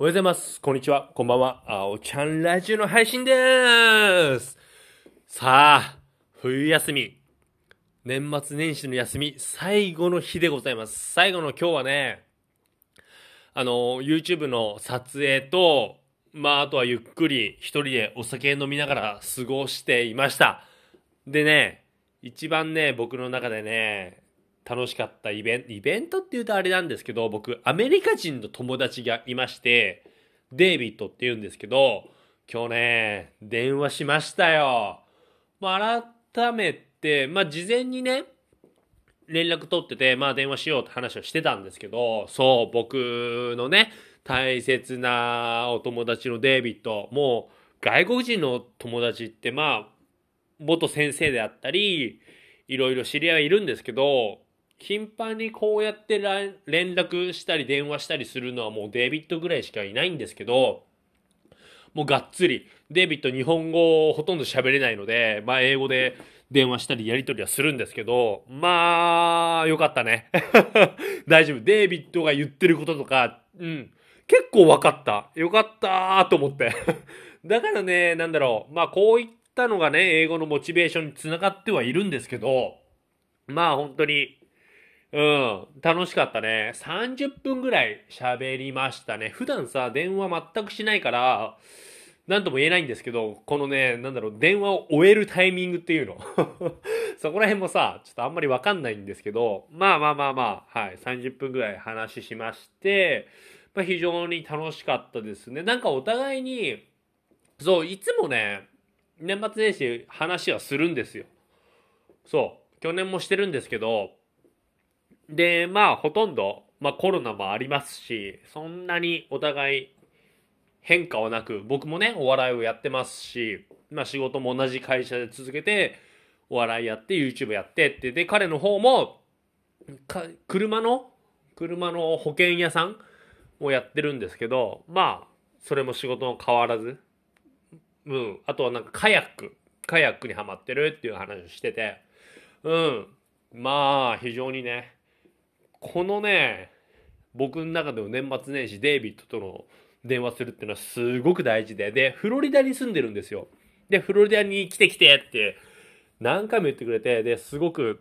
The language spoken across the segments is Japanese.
おはようございます。こんにちは。こんばんは。あおちゃんラジオの配信でーす。さあ、冬休み。年末年始の休み、最後の日でございます。最後の今日はね、あの、YouTube の撮影と、まあ、あとはゆっくり一人でお酒飲みながら過ごしていました。でね、一番ね、僕の中でね、楽しかったイベント、イベントって言うとあれなんですけど、僕、アメリカ人の友達がいまして、デイビッドって言うんですけど、今日ね、電話しましたよ。まあ、改めて、まあ、事前にね、連絡取ってて、まあ、電話しようって話をしてたんですけど、そう、僕のね、大切なお友達のデイビッド、もう、外国人の友達って、まあ、元先生であったり、いろいろ知り合いいるんですけど、頻繁にこうやって連絡したり電話したりするのはもうデイビッドぐらいしかいないんですけど、もうがっつり、デイビッド日本語ほとんど喋れないので、まあ英語で電話したりやり取りはするんですけど、まあ、よかったね。大丈夫。デイビッドが言ってることとか、うん、結構分かった。よかったと思って。だからね、なんだろう。まあこういったのがね、英語のモチベーションにつながってはいるんですけど、まあ本当に、うん、楽しかったね。30分ぐらい喋りましたね。普段さ、電話全くしないから、なんとも言えないんですけど、このね、なんだろう、電話を終えるタイミングっていうの。そこら辺もさ、ちょっとあんまりわかんないんですけど、まあまあまあまあ、はい、30分ぐらい話しまして、まあ非常に楽しかったですね。なんかお互いに、そう、いつもね、年末年始話はするんですよ。そう、去年もしてるんですけど、で、まあ、ほとんど、まあコロナもありますし、そんなにお互い変化はなく、僕もね、お笑いをやってますし、まあ仕事も同じ会社で続けて、お笑いやって YouTube やってって、で、彼の方も、か車の、車の保険屋さんをやってるんですけど、まあ、それも仕事も変わらず、うん、あとはなんかカヤック、カヤックにハマってるっていう話をしてて、うん、まあ、非常にね、このね、僕の中でも年末年始デイビッドとの電話するっていうのはすごく大事で、で、フロリダに住んでるんですよ。で、フロリダに来て来てって何回も言ってくれて、で、すごく、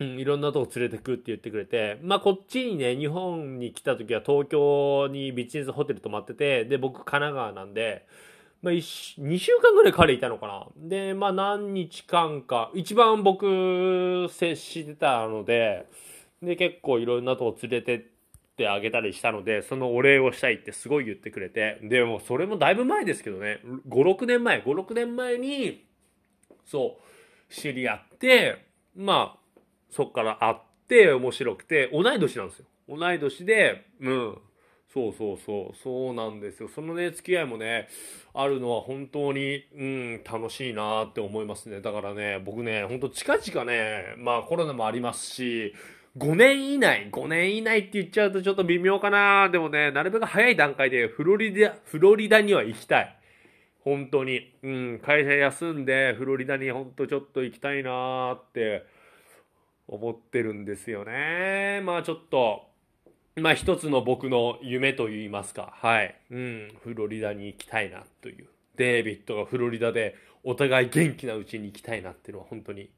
うん、いろんなとこ連れてくって言ってくれて、まあこっちにね、日本に来た時は東京にビジネスホテル泊まってて、で、僕神奈川なんで、まあ、2週間ぐらい彼いたのかな。で、まあ何日間か、一番僕接してたので、で、結構いろんなとこ連れてってあげたりしたので、そのお礼をしたいってすごい言ってくれて、でもそれもだいぶ前ですけどね、5、6年前、5、6年前に、そう、知り合って、まあ、そっから会って面白くて、同い年なんですよ。同い年で、うん。そうそうそう、そうなんですよ。そのね、付き合いもね、あるのは本当に、うん、楽しいなって思いますね。だからね、僕ね、本当近々ね、まあコロナもありますし、5年以内、5年以内って言っちゃうとちょっと微妙かなでもね、なるべく早い段階でフロリダ、フロリダには行きたい。本当に。うん、会社休んでフロリダに本当ちょっと行きたいなって思ってるんですよね。まあちょっと、まあ一つの僕の夢と言いますか。はい。うん、フロリダに行きたいなという。デイビッドがフロリダでお互い元気なうちに行きたいなっていうのは本当に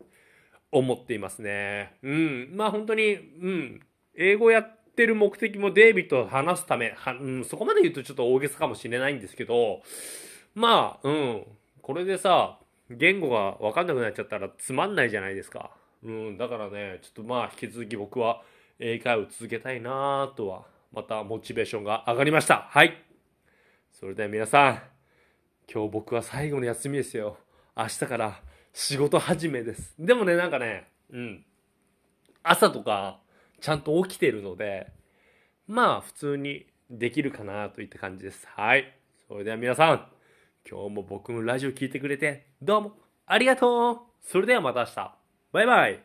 思っていますね。うん。まあ本当に、うん。英語やってる目的もデイビッドと話すため、はうん、そこまで言うとちょっと大げさかもしれないんですけど、まあ、うん。これでさ、言語がわかんなくなっちゃったらつまんないじゃないですか。うん。だからね、ちょっとまあ引き続き僕は英会話を続けたいなとは、またモチベーションが上がりました。はい。それでは皆さん、今日僕は最後の休みですよ。明日から仕事始めです。でもね、なんかね、うん。朝とか、ちゃんと起きてるので、まあ、普通にできるかなといった感じです。はい。それでは皆さん、今日も僕のラジオ聴いてくれて、どうもありがとうそれではまた明日。バイバイ